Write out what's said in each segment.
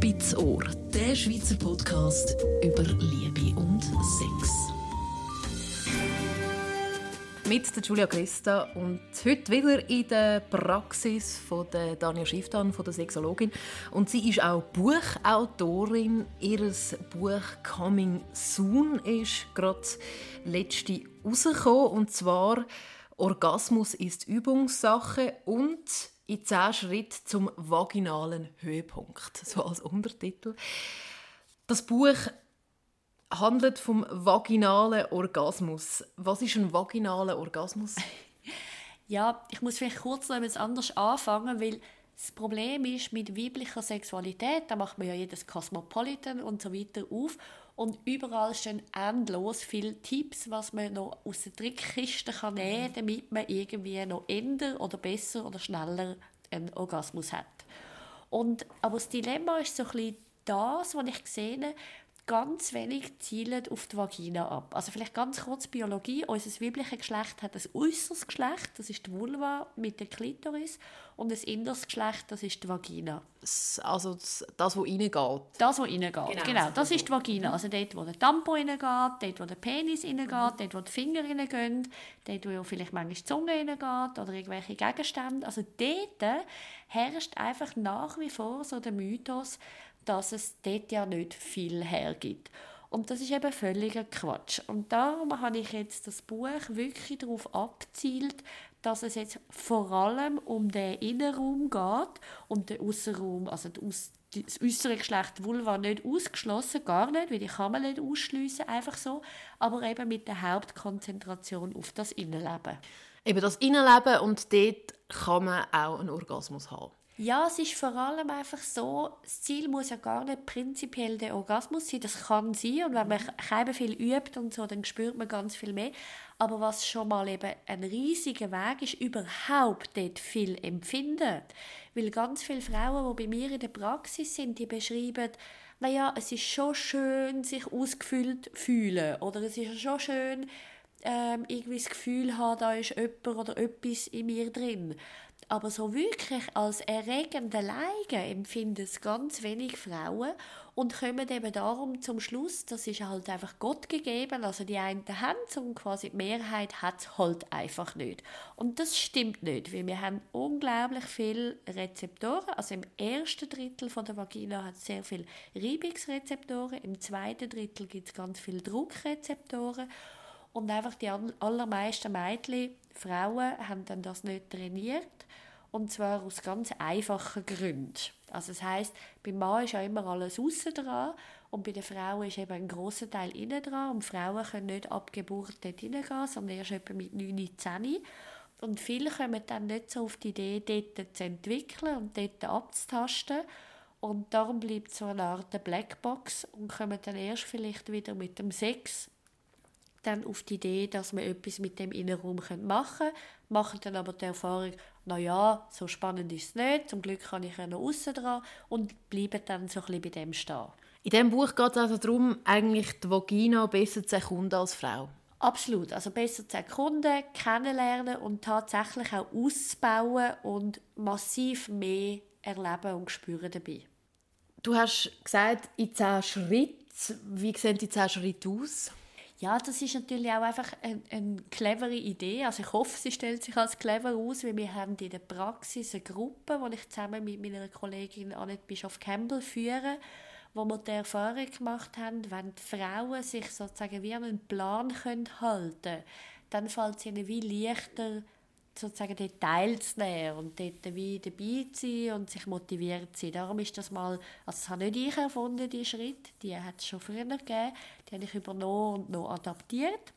Spitzohr, der Schweizer Podcast über Liebe und Sex. Mit der Julia Christa und heute wieder in der Praxis von der Dania Schifftan, von der Sexologin. Und sie ist auch Buchautorin. Ihr Buch «Coming Soon» ist gerade letzte rausgekommen. Und zwar «Orgasmus ist Übungssache» und in zehn Schritt zum vaginalen Höhepunkt, so als Untertitel. Das Buch handelt vom vaginalen Orgasmus. Was ist ein vaginaler Orgasmus? Ja, ich muss vielleicht kurz noch etwas anders anfangen, weil das Problem ist mit weiblicher Sexualität, da macht man ja jedes Cosmopolitan und so weiter auf und überall stehen endlos viele Tipps, was man noch aus der Trickkiste kann nehmen kann, damit man irgendwie noch änder oder besser oder schneller einen Orgasmus hat. Und, aber das Dilemma ist so ein bisschen das, was ich sehe, ganz wenig zielen auf die Vagina ab. Also vielleicht ganz kurz Biologie. Unser weibliches Geschlecht hat ein äußeres Geschlecht, das ist die Vulva mit der Klitoris, und ein inneres Geschlecht, das ist die Vagina. Also das, das was reingeht. Das, was reingeht, genau. genau das ist die Vagina. Also dort, wo der Tampon reingeht, dort, wo der Penis reingeht, mhm. dort, wo die Finger reingehen, dort, wo vielleicht manchmal die Zunge reingeht oder irgendwelche Gegenstände. Also dort herrscht einfach nach wie vor so der Mythos, dass es dort ja nicht viel hergibt. Und das ist eben völliger Quatsch. Und darum habe ich jetzt das Buch wirklich darauf abzielt, dass es jetzt vor allem um den Innenraum geht und den Außenraum, also das äußere Geschlecht Vulva nicht ausgeschlossen, gar nicht, weil die kann man nicht ausschliessen, einfach so, aber eben mit der Hauptkonzentration auf das Innenleben. Eben das Innenleben und dort kann man auch einen Orgasmus haben. Ja, es ist vor allem einfach so, das Ziel muss ja gar nicht prinzipiell der Orgasmus sein, das kann sein und wenn man kein viel übt und so, dann spürt man ganz viel mehr. Aber was schon mal eben ein riesiger Weg ist, überhaupt dort viel empfinden. Weil ganz viele Frauen, die bei mir in der Praxis sind, die beschreiben, naja, es ist schon schön, sich ausgefüllt fühlen oder es ist schon schön, ähm, irgendwie das Gefühl haben, da ist jemand oder etwas in mir drin. Aber so wirklich als erregende Leige empfinden es ganz wenig Frauen und kommen eben darum zum Schluss, das ist halt einfach Gott gegeben, also die einen haben es und quasi die Mehrheit hat es halt einfach nicht. Und das stimmt nicht, weil wir haben unglaublich viele Rezeptoren, also im ersten Drittel von der Vagina hat es sehr viele Reibungsrezeptoren, im zweiten Drittel gibt es ganz viele Druckrezeptoren. Und einfach die allermeisten Mädchen, Frauen, haben dann das nicht trainiert. Und zwar aus ganz einfachen Gründen. Also das heißt, beim Mann ist ja immer alles außen dran und bei der Frau ist eben ein großer Teil innen dran und Frauen können nicht ab Geburt dort hineingehen, sondern erst etwa mit 9, 10. Und viele kommen dann nicht so auf die Idee, dort zu entwickeln und dort abzutasten. Und darum bleibt so eine Art Blackbox und kommen dann erst vielleicht wieder mit dem Sex dann auf die Idee, dass man etwas mit dem Innenraum machen können, machen dann aber die Erfahrung, naja, so spannend ist es nicht, zum Glück kann ich ja noch aussen dran und bleiben dann so ein bisschen bei dem stehen. In diesem Buch geht es also darum, eigentlich die Vagina besser zu erkunden als Frau. Absolut, also besser zu erkunden, kennenlernen und tatsächlich auch auszubauen und massiv mehr erleben und spüren dabei. Du hast gesagt, in zehn Schritten. Wie sehen die zehn Schritte aus? Ja, das ist natürlich auch einfach eine, eine clevere Idee. Also ich hoffe, sie stellt sich als clever aus, weil wir haben in der Praxis eine Gruppe, die ich zusammen mit meiner Kollegin Annette Bischof Campbell führe, wo wir die Erfahrung gemacht haben, wenn die Frauen sich sozusagen wie an einen Plan halten können, dann fällt es ihnen wie leichter, sozusagen dort teilzunehmen und dort wie dabei zu sein und sich motiviert zu sein. Darum ist das mal, also das habe nicht ich erfunden, die Schritt, die hat es schon früher gegeben, die habe ich übernommen und noch adaptiert.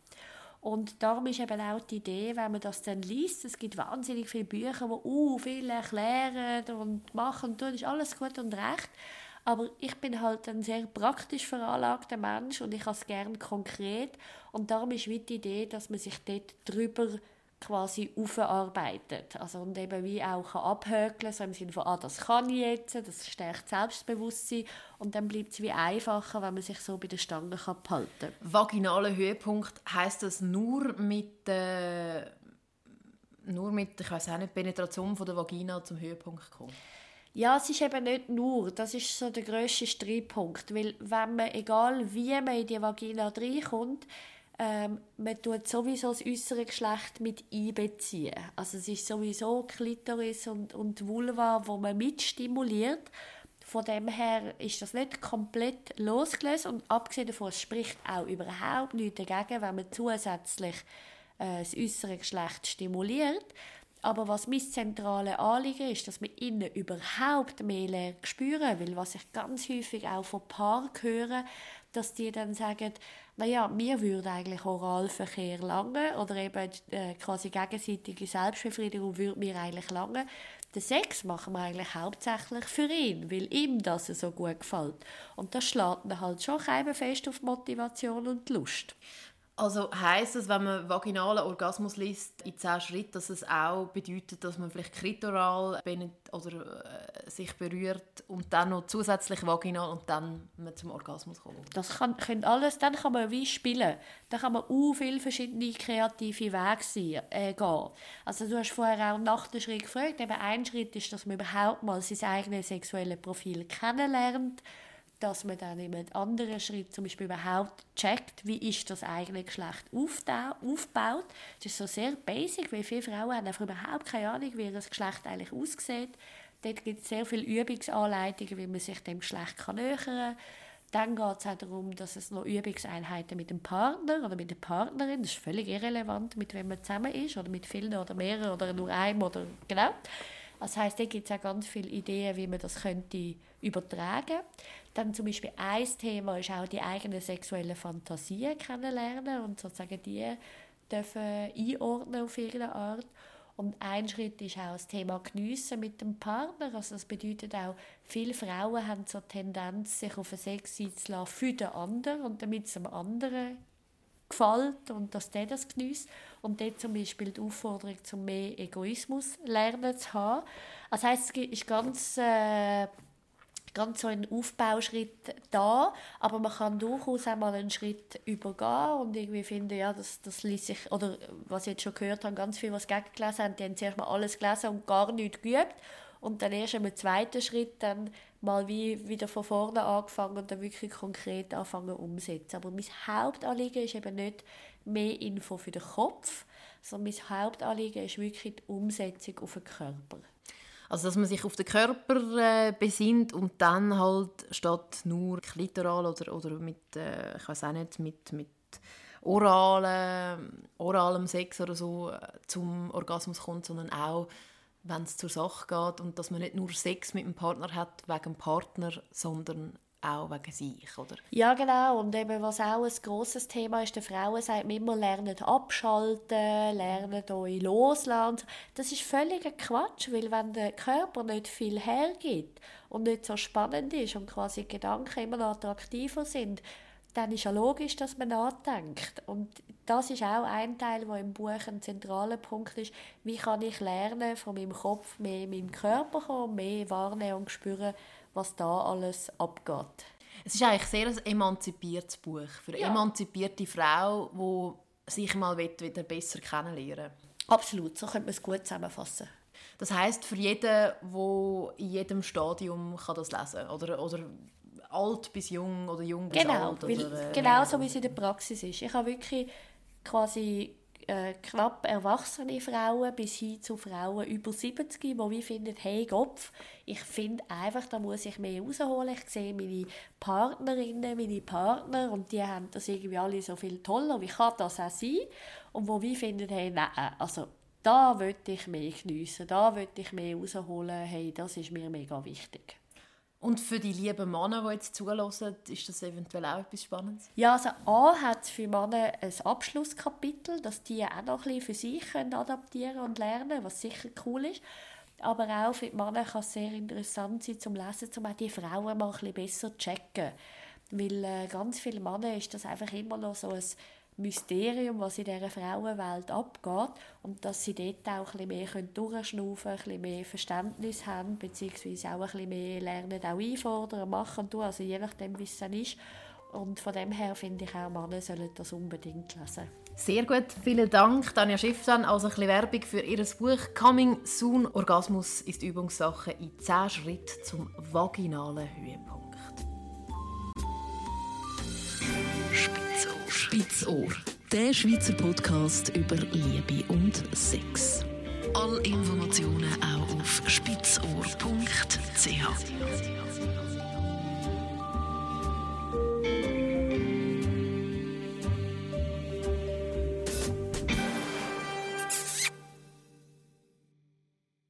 Und darum ist eben auch die Idee, wenn man das dann liest, es gibt wahnsinnig viele Bücher, die uh, viel erklären und machen und tun, ist alles gut und recht. Aber ich bin halt ein sehr praktisch veranlagter Mensch und ich habe es gerne konkret. Und darum ist die Idee, dass man sich dort drüber quasi aufarbeitet. Also und eben wie auch abhökeln, so im Sinne von, ah, das kann ich jetzt, das stärkt Selbstbewusstsein und dann bleibt es wie einfacher, wenn man sich so bei der Stange kann behalten kann. Vaginaler Höhepunkt, heißt das nur mit äh, nur mit, ich weiß auch nicht, Penetration von der Vagina zum Höhepunkt kommen? Ja, es ist eben nicht nur, das ist so der grösste Streitpunkt, weil wenn man, egal wie man in die Vagina reinkommt, ähm, man tut sowieso das äußere Geschlecht mit einbeziehen. Also es ist sowieso Klitoris und, und Vulva, wo man mitstimuliert. Von dem her ist das nicht komplett losgelöst und abgesehen davon, es spricht auch überhaupt nichts dagegen, wenn man zusätzlich äh, das äußere Geschlecht stimuliert. Aber was mein zentrales Anliegen ist, dass wir innen überhaupt mehr lernen spüren, weil was ich ganz häufig auch von Paaren höre, dass die dann sagen, naja, mir würde eigentlich Oralverkehr lange oder eben äh, quasi gegenseitige Selbstbefriedigung würde mir eigentlich lange. Den Sex machen wir eigentlich hauptsächlich für ihn, weil ihm das so gut gefällt. Und das schlägt dann halt schon fest auf Motivation und Lust. Also heisst es, wenn man vaginalen Orgasmus liest in zehn Schritten, dass es auch bedeutet, dass man vielleicht klitoral oder äh, sich berührt und dann noch zusätzlich vaginal und dann man zum Orgasmus kommt? Das kann, kann alles, dann kann man wie spielen. Dann kann man auch viele verschiedene kreative Wege sein, äh, gehen. Also du hast vorher auch nach dem Schritt gefragt, eben ein Schritt ist, dass man überhaupt mal sein eigenes sexuelles Profil kennenlernt dass man dann in einem anderen Schritt zum Beispiel überhaupt checkt, wie ist das eigene Geschlecht aufgebaut. Das ist so sehr basic, weil viele Frauen haben einfach überhaupt keine Ahnung, wie das Geschlecht eigentlich aussieht. Dort gibt es sehr viele Übungsanleitungen, wie man sich dem Geschlecht kann nähern kann. Dann geht es auch darum, dass es noch Übungseinheiten mit dem Partner oder mit der Partnerin, das ist völlig irrelevant, mit wem man zusammen ist, oder mit vielen oder mehreren oder nur einem oder genau. Das heißt, da gibt es auch ganz viele Ideen, wie man das könnte übertragen. Dann zum Beispiel ein Thema ist auch die eigenen sexuellen Fantasien kennenlernen und sozusagen die dürfen einordnen auf irgendeine Art. Und ein Schritt ist auch das Thema Geniessen mit dem Partner. Also das bedeutet auch, viele Frauen haben so die Tendenz, sich auf einen Sex einzulassen für den anderen und damit es dem anderen gefällt und dass der das genießt. Und dort zum Beispiel die Aufforderung, zum mehr Egoismus lernen zu haben. Das heisst, es ist ganz... Äh, ganz so ein Aufbauschritt da, aber man kann durchaus einmal einen Schritt übergehen und irgendwie finden, ja, das, das ließ sich, oder was ich jetzt schon gehört habe, ganz viele, was gegengelesen haben, die haben zuerst mal alles gelesen und gar nichts geübt und dann erst im zweiten Schritt dann mal wie wieder von vorne angefangen und dann wirklich konkret anfangen umsetzen. Aber mein Hauptanliegen ist eben nicht mehr Info für den Kopf, sondern mein Hauptanliegen ist wirklich die Umsetzung auf den Körper. Also, dass man sich auf den Körper äh, besinnt und dann halt statt nur klitoral oder, oder mit, äh, ich weiß auch nicht, mit, mit oralen, oralem Sex oder so äh, zum Orgasmus kommt, sondern auch, wenn es zur Sache geht und dass man nicht nur Sex mit dem Partner hat wegen dem Partner, sondern auch wegen sich, oder? Ja, genau. Und eben, was auch ein grosses Thema ist, der Frauen sagt man immer, lernen abschalten, lernen euch loslassen. Das ist völliger Quatsch, weil wenn der Körper nicht viel hergibt und nicht so spannend ist und quasi Gedanken immer noch attraktiver sind, dann ist ja logisch, dass man nachdenkt. Und das ist auch ein Teil, der im Buch ein zentraler Punkt ist. Wie kann ich lernen, von meinem Kopf mehr in meinen Körper kommen, mehr wahrnehmen und spüren, was da alles abgeht. Es ist eigentlich sehr ein emanzipiertes Buch für eine ja. emanzipierte Frau, die sich mal wieder besser kennenlernen Absolut, so könnte man es gut zusammenfassen. Das heißt für jeden, der in jedem Stadium kann das lesen oder, oder alt bis jung oder jung bis genau, alt. Oder, äh, genau so, wie es in der Praxis ist. Ich habe wirklich quasi äh, knapp erwachsene Frauen bis hin zu Frauen über 70, die wie finden, hey Kopf, ich finde einfach, da muss ich mehr rausholen. Ich sehe meine Partnerinnen, meine Partner und die haben das irgendwie alle so viel toller. Wie kann das auch sein? Und wo wie finden, hey, nein, also da möchte ich mehr geniessen, da möchte ich mehr rausholen, hey, das ist mir mega wichtig. Und für die lieben Männer, die jetzt zulassen, ist das eventuell auch etwas Spannendes? Ja, also A hat für Männer ein Abschlusskapitel, dass die auch noch ein bisschen für sich können adaptieren und lernen was sicher cool ist. Aber auch für die Männer kann es sehr interessant sein zum Lesen, um auch die Frauen mal ein bisschen besser zu checken. Weil äh, ganz viele Männer ist das einfach immer noch so ein Mysterium, was in dieser Frauenwelt abgeht und dass sie dort auch ein bisschen mehr durchschnaufen können, ein bisschen mehr Verständnis haben, beziehungsweise auch ein bisschen mehr lernen, auch einfordern, machen tun, also je nachdem, wie es dann ist. Und von dem her finde ich auch, Männer sollen das unbedingt lesen. Sehr gut, vielen Dank, Tanja Schifftan. Also ein bisschen Werbung für Ihr Buch «Coming Soon. Orgasmus ist Übungssache in 10 Schritten zum vaginalen Höhepunkt». Spitzohr. Der Schweizer Podcast über Liebe und Sex. Alle Informationen auch auf spitzohr.ch.